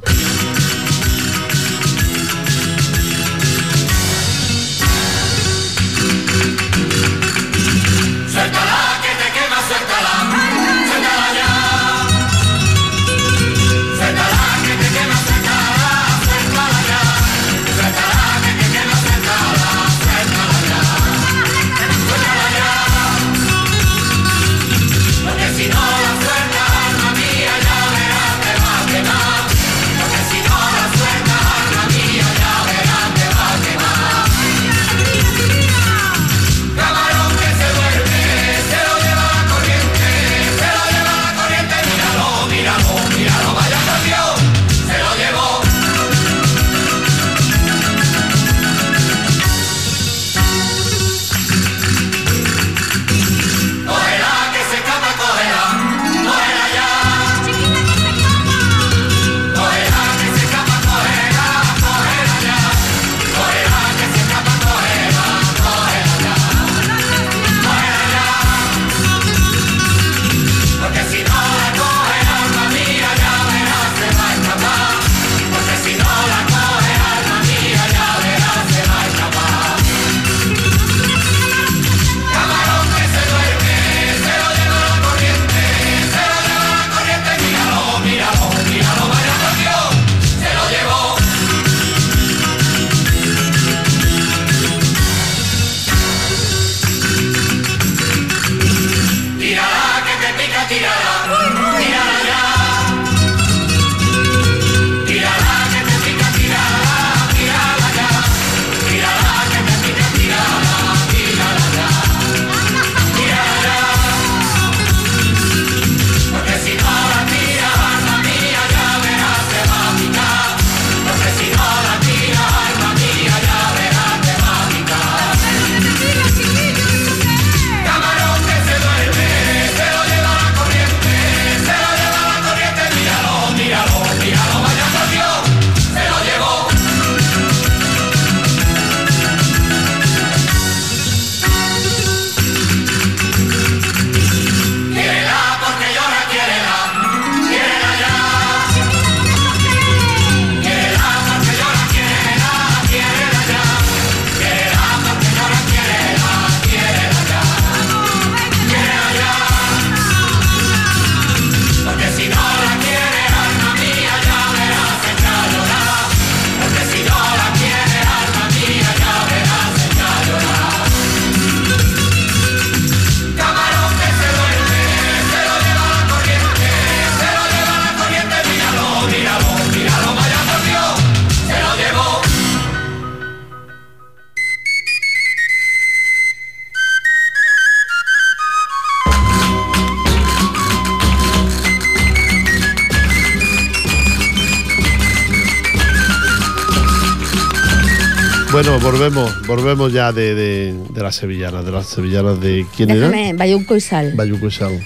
[SPEAKER 1] Volvemos, ya de, de, de las sevillanas, de las sevillanas de quién
[SPEAKER 2] Déjame,
[SPEAKER 1] era?
[SPEAKER 2] Bayunco y Sal.
[SPEAKER 1] Bayuco y Sal.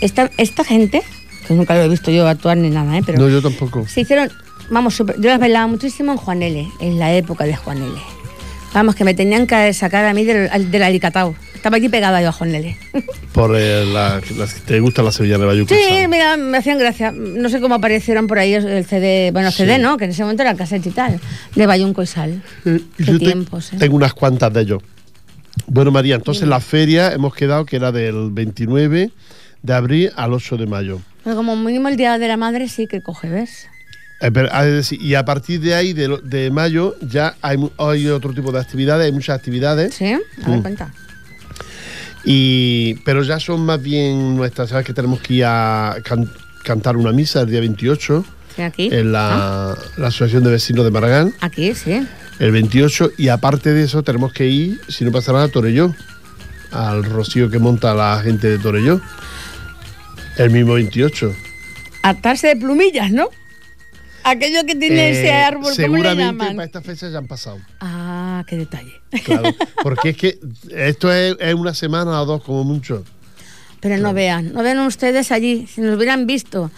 [SPEAKER 2] Esta, esta gente, que nunca lo he visto yo actuar ni nada, ¿eh? pero
[SPEAKER 1] No, yo tampoco.
[SPEAKER 2] se hicieron, vamos, súper- yo las bailaba muchísimo en Juan L, en la época de Juan L. Vamos, que me tenían que sacar a mí del, del alicatao. Estaba aquí pegada yo a Juan L.
[SPEAKER 1] Por eh, la, las que te gustan las sevillanas de Bayuco y
[SPEAKER 2] Sí, mira, me hacían gracia. No sé cómo aparecieron por ahí el CD, bueno,
[SPEAKER 1] Sí.
[SPEAKER 2] CD, ¿no? Que en ese momento era cassette y tal, de Bayunco y Sal.
[SPEAKER 1] Eh,
[SPEAKER 2] Qué
[SPEAKER 1] yo te-
[SPEAKER 2] tiempos, ¿eh?
[SPEAKER 1] tengo unas cuantas de ellos. Bueno, María, entonces la feria hemos quedado que era del 29 de abril al 8 de mayo.
[SPEAKER 2] Pero como mínimo el Día de la Madre sí que coge, ¿ves?
[SPEAKER 1] Eh, pero, ah, es decir, y a partir de ahí, de, lo- de mayo, ya hay, mu- hay otro tipo de actividades, hay muchas actividades.
[SPEAKER 2] ¿Sí? A ver,
[SPEAKER 1] Mm.
[SPEAKER 2] cuenta.
[SPEAKER 1] Y, pero ya son más bien nuestras, ¿sabes? Que tenemos que ir a can- cantar una misa el día 28
[SPEAKER 2] Sí, aquí.
[SPEAKER 1] en la, la Asociación de Vecinos de Maragán,
[SPEAKER 2] Aquí, sí.
[SPEAKER 1] el 28. Y aparte de eso, tenemos que ir, si no pasa nada, a Torelló, al rocío que monta la gente de Torelló, el mismo 28.
[SPEAKER 2] Atarse de plumillas, ¿no? Aquello que tiene ese
[SPEAKER 1] Eh,
[SPEAKER 2] árbol, ¿cómo le
[SPEAKER 1] seguramente
[SPEAKER 2] llaman?
[SPEAKER 1] para esta fecha ya han pasado.
[SPEAKER 2] Ah, qué detalle.
[SPEAKER 1] Claro, porque es que esto es, es una semana o dos como mucho.
[SPEAKER 2] Pero no vean, no vean ustedes allí, si nos hubieran visto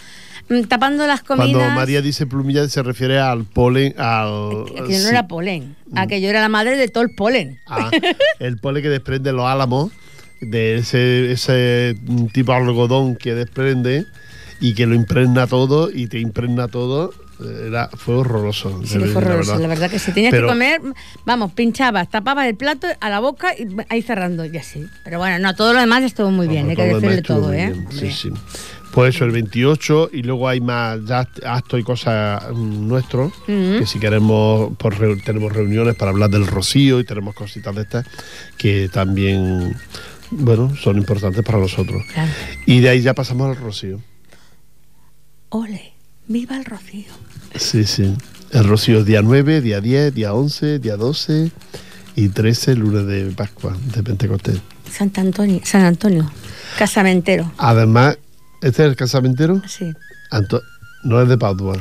[SPEAKER 2] mm, tapando las comidas.
[SPEAKER 1] Cuando María dice plumilla se refiere al polen, al...
[SPEAKER 2] Aquello no
[SPEAKER 1] sí,
[SPEAKER 2] era polen, aquello era la madre de todo el polen.
[SPEAKER 1] a- el polen que desprende los álamos, de ese, ese tipo de algodón que desprende y que lo impregna todo y te impregna todo, era, fue horroroso.
[SPEAKER 2] Sí, fue
[SPEAKER 1] la
[SPEAKER 2] horroroso,
[SPEAKER 1] verdad.
[SPEAKER 2] la verdad que si tenías
[SPEAKER 1] Pero-
[SPEAKER 2] que comer, vamos, pinchabas, tapabas el plato a la boca y ahí cerrando, y así. Pero bueno, no, todo lo demás estuvo muy bien, hay que decirle todo, ¿eh?
[SPEAKER 1] Sí, sí. Pues eso, el 28 y luego hay más ya actos y cosas mm, nuestros, que si queremos, pues reu- tenemos reuniones para hablar del rocío y tenemos cositas de estas que también, bueno, son importantes para nosotros.
[SPEAKER 2] Claro.
[SPEAKER 1] Y de ahí ya pasamos al rocío.
[SPEAKER 2] Ole, viva el rocío.
[SPEAKER 1] Sí, sí. El rocío es día 9, día 10, día 11, día 12 y 13, lunes de Pascua, de Pentecostés.
[SPEAKER 2] Santa Antonio, San Antonio, casamentero.
[SPEAKER 1] Además, ¿este es el casamentero?
[SPEAKER 2] Sí.
[SPEAKER 1] Anto- no es de Padua.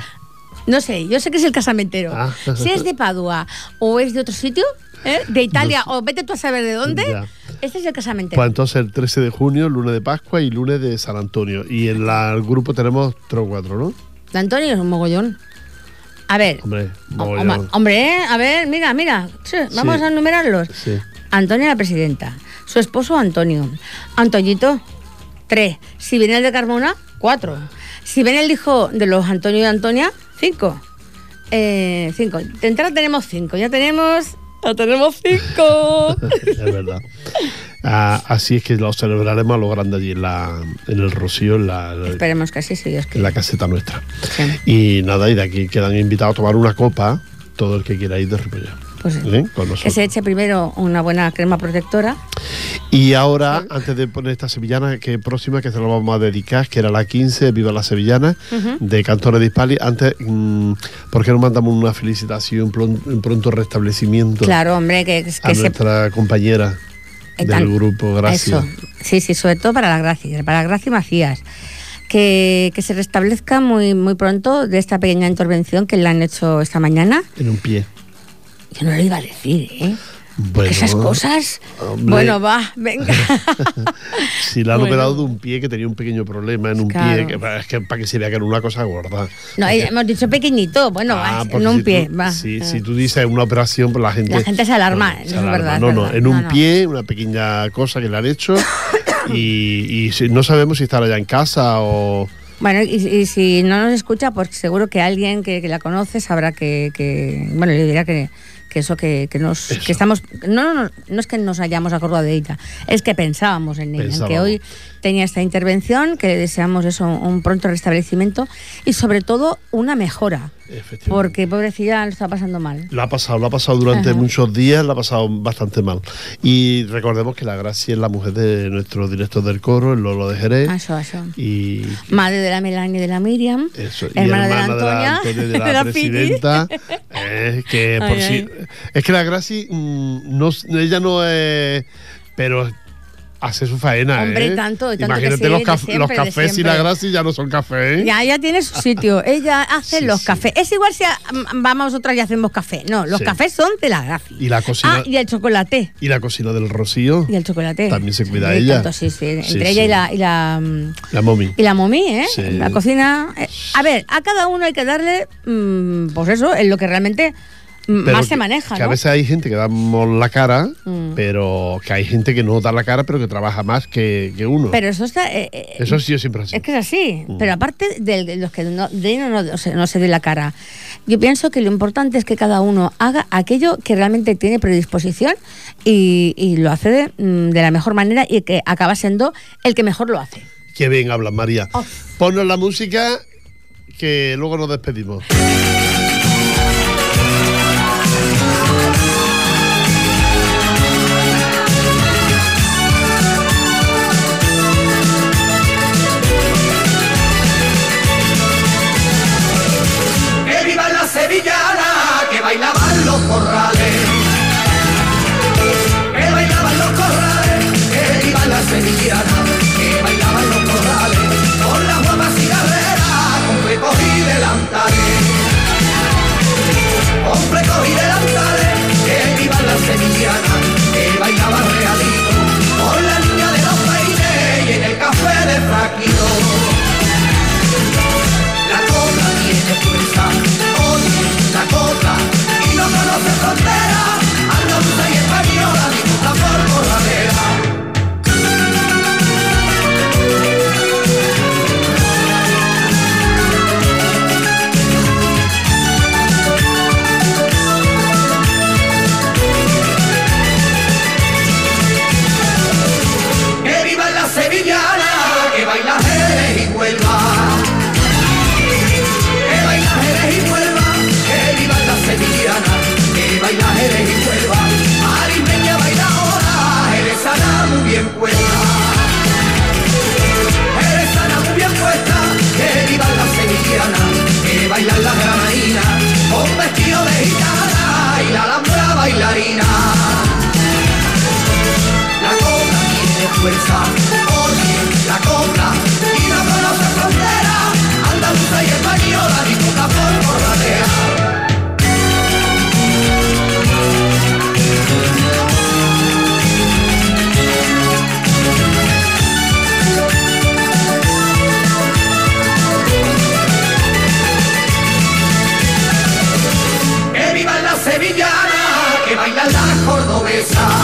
[SPEAKER 2] No sé, yo sé que es el casamentero.
[SPEAKER 1] Ah.
[SPEAKER 2] Si es de Padua o es de otro sitio, ¿eh? de Italia o vete tú a saber de dónde,
[SPEAKER 1] Ya.
[SPEAKER 2] este es el casamentero.
[SPEAKER 1] Pues entonces el 13 de junio, lunes de Pascua y lunes de San Antonio. Y en la- el grupo tenemos tres o cuatro, ¿no?
[SPEAKER 2] De Antonio es un mogollón. A ver,
[SPEAKER 1] Hombre, mogollón.
[SPEAKER 2] hombre, a ver, mira, mira, sí, vamos
[SPEAKER 1] Sí.
[SPEAKER 2] a enumerarlos.
[SPEAKER 1] Sí.
[SPEAKER 2] Antonia la presidenta, su esposo Antonio, Antoñito, tres. Si viene el de Carmona, cuatro. Si viene el hijo de los Antonio y Antonia, cinco. Eh, cinco. De entrada tenemos cinco, ya tenemos, ya tenemos cinco.
[SPEAKER 1] es verdad. Ah, así es que lo celebraremos a lo grande allí en, la, en el Rocío, en la,
[SPEAKER 2] Esperemos que si Dios
[SPEAKER 1] en
[SPEAKER 2] quiere.
[SPEAKER 1] la caseta nuestra.
[SPEAKER 2] Sí.
[SPEAKER 1] Y nada, y de aquí quedan invitados a tomar una copa todo el que quiera ir de Ripollet.
[SPEAKER 2] Pues,
[SPEAKER 1] ¿eh?
[SPEAKER 2] Que se eche primero una buena crema protectora.
[SPEAKER 1] Y ahora, antes de poner esta sevillana que próxima, que se lo vamos a dedicar, que era la 15, Viva la Sevillana, de Cantores de Hispali, antes, mm, ¿por qué no mandamos una felicitación, un pronto restablecimiento
[SPEAKER 2] Claro, hombre, que, que
[SPEAKER 1] a nuestra compañera del
[SPEAKER 2] tan-
[SPEAKER 1] grupo Gracias?
[SPEAKER 2] Eso, sí, sí, sobre todo para la Gracia, para la Gracia Macías. Que, que se restablezca muy, muy pronto de esta pequeña intervención que le han hecho esta mañana.
[SPEAKER 1] En un pie.
[SPEAKER 2] Yo no lo iba a decir, ¿eh?
[SPEAKER 1] Bueno,
[SPEAKER 2] esas cosas.
[SPEAKER 1] hombre.
[SPEAKER 2] Bueno, va, venga.
[SPEAKER 1] Si la han
[SPEAKER 2] Bueno.
[SPEAKER 1] operado de un pie que tenía un pequeño problema en un
[SPEAKER 2] Claro.
[SPEAKER 1] pie, que, es que para que se vea que era una cosa gorda.
[SPEAKER 2] No, eh, hemos dicho pequeñito, bueno,
[SPEAKER 1] Ah,
[SPEAKER 2] va,
[SPEAKER 1] porque
[SPEAKER 2] en un
[SPEAKER 1] si
[SPEAKER 2] pie,
[SPEAKER 1] tú-
[SPEAKER 2] va. Eh,
[SPEAKER 1] si tú dices una operación, pues la gente.
[SPEAKER 2] La gente se alarma,
[SPEAKER 1] No,
[SPEAKER 2] eso es verdad,
[SPEAKER 1] No, no,
[SPEAKER 2] verdad.
[SPEAKER 1] en un
[SPEAKER 2] no.
[SPEAKER 1] pie, una pequeña cosa que le han hecho. y no sabemos si estará ya en casa o.
[SPEAKER 2] Bueno, y, y si no nos escucha, pues seguro que alguien que, que la conoce sabrá que, que- bueno, le dirá que, que eso que, que nos
[SPEAKER 1] Eso.
[SPEAKER 2] que estamos no, no, no, es que nos hayamos acordado de ella, es que pensábamos en ella, en que
[SPEAKER 1] Pensábamos.
[SPEAKER 2] hoy tenía esta intervención, que le deseamos eso, un pronto restablecimiento y sobre todo una mejora, porque pobrecilla lo está pasando mal.
[SPEAKER 1] Lo ha pasado, lo ha pasado durante
[SPEAKER 2] Ajá.
[SPEAKER 1] muchos días, lo ha pasado bastante mal. Y recordemos que la Gracia es la mujer de nuestro director del coro, el Lolo de Jerez.
[SPEAKER 2] Eso, eso.
[SPEAKER 1] Y
[SPEAKER 2] Madre de la Melania y de la Miriam,
[SPEAKER 1] Eso, y
[SPEAKER 2] hermana,
[SPEAKER 1] hermana
[SPEAKER 2] de la Antonia,
[SPEAKER 1] Antonia y de la,
[SPEAKER 2] de la
[SPEAKER 1] presidenta. eh, que por
[SPEAKER 2] Ay,
[SPEAKER 1] si-
[SPEAKER 2] ay.
[SPEAKER 1] es que la Graci, mm, no, ella no es. Pero hace su faena,
[SPEAKER 2] Hombre,
[SPEAKER 1] ¿eh?
[SPEAKER 2] tanto, tanto
[SPEAKER 1] Imagínate
[SPEAKER 2] que sí,
[SPEAKER 1] los,
[SPEAKER 2] de
[SPEAKER 1] caf-
[SPEAKER 2] siempre,
[SPEAKER 1] los cafés y la grasa y ya no son café, ¿eh?
[SPEAKER 2] Ya, ella tiene su sitio. Ella hace
[SPEAKER 1] Sí,
[SPEAKER 2] los
[SPEAKER 1] sí.
[SPEAKER 2] cafés. Es igual si mm, vamos nosotras y hacemos café. No, los cafés son de la Graci.
[SPEAKER 1] Y la cocina-
[SPEAKER 2] Ah, y el chocolate.
[SPEAKER 1] Y la cocina del Rocío,
[SPEAKER 2] Y el chocolate.
[SPEAKER 1] También se cuida ella.
[SPEAKER 2] tanto, sí, sí. Entre ella y la. Y la mm,
[SPEAKER 1] la momi.
[SPEAKER 2] y la momí, ¿eh?
[SPEAKER 1] Sí.
[SPEAKER 2] La cocina. eh, a ver, a cada uno hay que darle, mm, pues eso, en lo que realmente mm,
[SPEAKER 1] Pero
[SPEAKER 2] más
[SPEAKER 1] que-
[SPEAKER 2] se maneja,
[SPEAKER 1] Que
[SPEAKER 2] ¿no?
[SPEAKER 1] a veces hay gente que damos la cara,
[SPEAKER 2] Mm.
[SPEAKER 1] pero que hay gente que no da la cara, pero que trabaja más que, que uno.
[SPEAKER 2] Pero eso está. eh, eh,
[SPEAKER 1] Eso sí, yo siempre así.
[SPEAKER 2] Es que es así.
[SPEAKER 1] Mm.
[SPEAKER 2] Pero aparte de, de los que no, de no, no, se, no se dé la cara, yo pienso que lo importante es que cada uno haga aquello que realmente tiene predisposición y, y lo hace de, mm, de la mejor manera y que acaba siendo el que mejor lo hace.
[SPEAKER 1] Qué bien hablas, María.
[SPEAKER 2] Oh.
[SPEAKER 1] Ponnos la música que luego nos despedimos.
[SPEAKER 5] Cordobesas.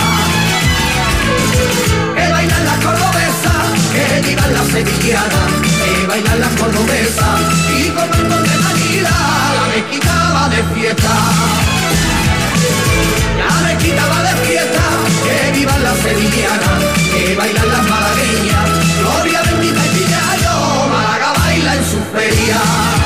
[SPEAKER 5] Que bailan las cordobesas, que vivan las sevillanas, que bailan las cordobesas. Y con montón de manila, la mezquita va de fiesta. La mezquita va de fiesta, que vivan las sevillanas, que bailan las malagueñas. Gloria bendita y Pillayo, Málaga baila en su feria.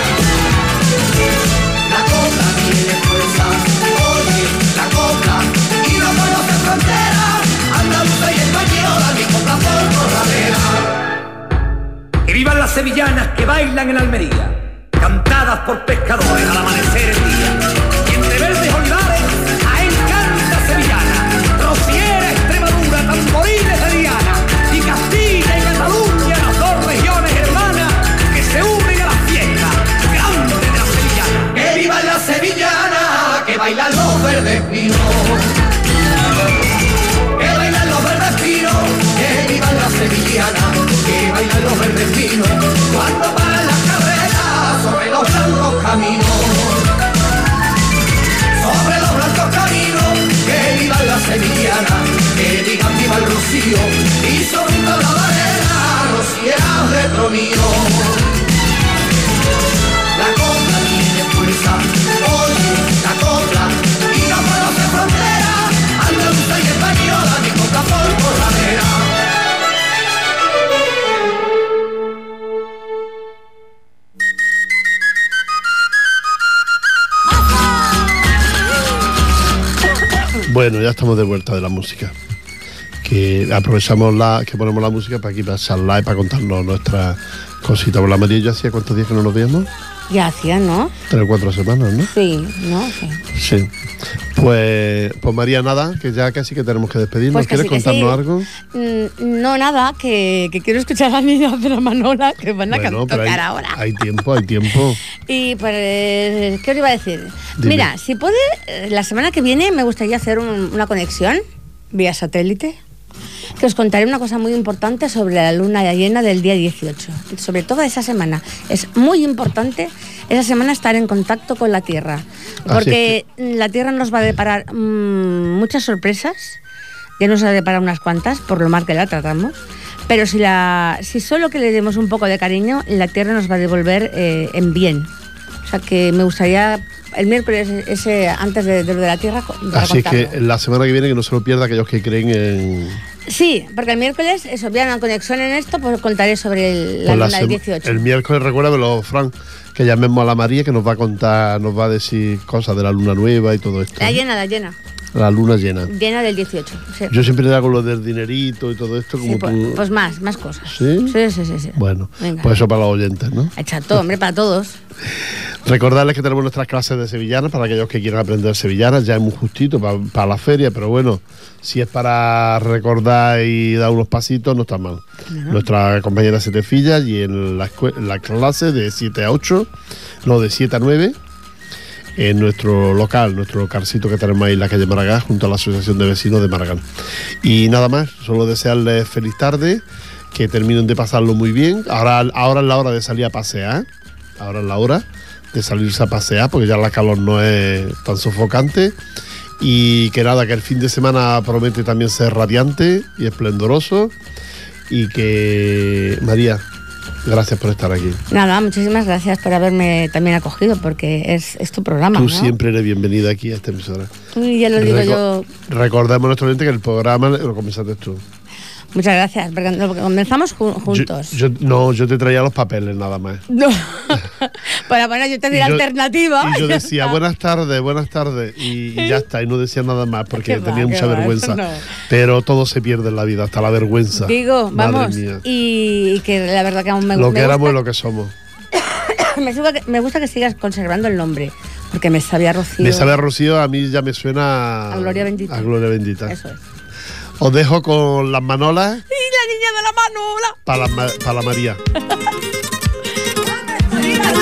[SPEAKER 6] Sevillanas que bailan en Almería, cantadas por pescadores al amanecer el día. Y entre verdes olivares, a encanta sevillana, rociera Extremadura, tamborines de Diana, y Castilla y Cataluña, las dos regiones hermanas que se unen a la fiesta grande de la sevillana.
[SPEAKER 5] Que viva la sevillana, que bailan Sobre los blancos caminos, que vivan la sevillana, que digan viva el rocío. Y sobre toda la barrera, rocieras de tronillo. La copla tiene
[SPEAKER 1] Bueno, ya estamos de vuelta de la música. Que aprovechamos la, que ponemos la música para aquí para charlar y para contarnos nuestras cositas. Por la María hacía cuántos días que no nos veíamos.
[SPEAKER 2] Ya hacía, ¿no?
[SPEAKER 1] Tres o cuatro semanas, ¿no?
[SPEAKER 2] Sí, ¿no? Sí.
[SPEAKER 1] Sí. Pues, pues María, nada, que ya casi que tenemos que despedirnos.
[SPEAKER 2] Pues
[SPEAKER 1] ¿Quieres contarnos
[SPEAKER 2] sí.
[SPEAKER 1] algo?
[SPEAKER 2] Mm, No, nada, que, que quiero escuchar a de la Manola que van a
[SPEAKER 1] Bueno, pero hay,
[SPEAKER 2] tocar ahora.
[SPEAKER 1] hay tiempo, hay tiempo.
[SPEAKER 2] Y pues, ¿qué os iba a decir?
[SPEAKER 1] Dime.
[SPEAKER 2] Mira, si puede, eh, la semana que viene me gustaría hacer un- una conexión vía satélite, que os contaré una cosa muy importante sobre la luna llena del día 18. Sobre toda esa semana. Es muy importante esa semana estar en contacto con la Tierra, porque la Tierra nos va a deparar mm, muchas sorpresas. Ya nos ha deparado unas cuantas, por lo mal que la tratamos. Pero si, la, si solo que le demos un poco de cariño, la Tierra nos va a devolver eh, en bien. O sea que me gustaría el miércoles ese antes de, de lo de la Tierra
[SPEAKER 1] Así es que
[SPEAKER 2] contarlo.
[SPEAKER 1] la semana que viene que no se lo pierda aquellos que creen en
[SPEAKER 2] Sí, porque el miércoles, eso, voy a una conexión en esto, pues contaré sobre el- la
[SPEAKER 1] pues, la
[SPEAKER 2] del
[SPEAKER 1] sema-
[SPEAKER 2] 18.
[SPEAKER 1] El miércoles recuérdamelo, Fran, que llamemos a la María que nos va a contar, nos va a decir cosas de la luna nueva y todo esto.
[SPEAKER 2] La llena, la llena.
[SPEAKER 1] La luna llena.
[SPEAKER 2] Llena del 18. sí.
[SPEAKER 1] Yo siempre le hago lo del dinerito y todo esto,
[SPEAKER 2] Sí,
[SPEAKER 1] como
[SPEAKER 2] pues,
[SPEAKER 1] tú.
[SPEAKER 2] pues más, más cosas.
[SPEAKER 1] ¿Sí?
[SPEAKER 2] Sí, sí, sí. sí.
[SPEAKER 1] Bueno,
[SPEAKER 2] Venga.
[SPEAKER 1] pues eso para los oyentes, ¿no?
[SPEAKER 2] Echa todo, hombre, para todos.
[SPEAKER 1] Recordarles que tenemos nuestras clases de sevillanas para aquellos que quieran aprender sevillanas, ya es muy justito para, para la feria, pero bueno, si es para recordar y dar unos pasitos, no está mal. Nuestra compañera Setefilla y en la, escue- en la clase de 7 a 8, no, de 7 a 9, en nuestro local, nuestro localcito que tenemos ahí en la calle Maragán, junto a la Asociación de Vecinos de Maragán. Y nada más, solo desearles feliz tarde, que terminen de pasarlo muy bien. Ahora, ahora es la hora de salir a pasear, ahora es la hora de salirse a pasear, porque ya la calor no es tan sofocante. Y que nada, que el fin de semana promete también ser radiante y esplendoroso. Y que, María, gracias por estar aquí.
[SPEAKER 2] Nada, muchísimas gracias por haberme también acogido, porque es, es tu programa.
[SPEAKER 1] Tú
[SPEAKER 2] ¿no?
[SPEAKER 1] siempre eres bienvenida aquí a esta emisora.
[SPEAKER 2] Uy, ya lo digo
[SPEAKER 1] Reco-
[SPEAKER 2] yo.
[SPEAKER 1] Recordemos a nuestro oyente que el programa lo comenzaste tú.
[SPEAKER 2] Muchas gracias, porque comenzamos ju- juntos.
[SPEAKER 1] Yo, yo- no, yo te traía los papeles nada más.
[SPEAKER 2] No. Para bueno, yo te di la alternativa.
[SPEAKER 1] Y yo decía, buenas tardes, buenas tardes. Y, y ya está, y no decía nada más porque
[SPEAKER 2] va,
[SPEAKER 1] tenía mucha vergüenza.
[SPEAKER 2] no.
[SPEAKER 1] Pero todo se pierde en la vida, hasta la vergüenza.
[SPEAKER 2] Digo,
[SPEAKER 1] Madre
[SPEAKER 2] vamos.
[SPEAKER 1] mía.
[SPEAKER 2] Y, que la verdad que aún me,
[SPEAKER 1] lo
[SPEAKER 2] me
[SPEAKER 1] que éramos y
[SPEAKER 2] gusta,
[SPEAKER 1] lo que somos.
[SPEAKER 2] me, gusta que, me gusta que sigas conservando el nombre, porque me sabía Rocío.
[SPEAKER 1] Me sabe a Rocío, a mí ya me suena
[SPEAKER 2] A Gloria Bendita.
[SPEAKER 1] A Gloria Bendita.
[SPEAKER 2] Eso es.
[SPEAKER 1] Os dejo con las manolas.
[SPEAKER 2] Y la niña de la manola.
[SPEAKER 1] Para la, la María.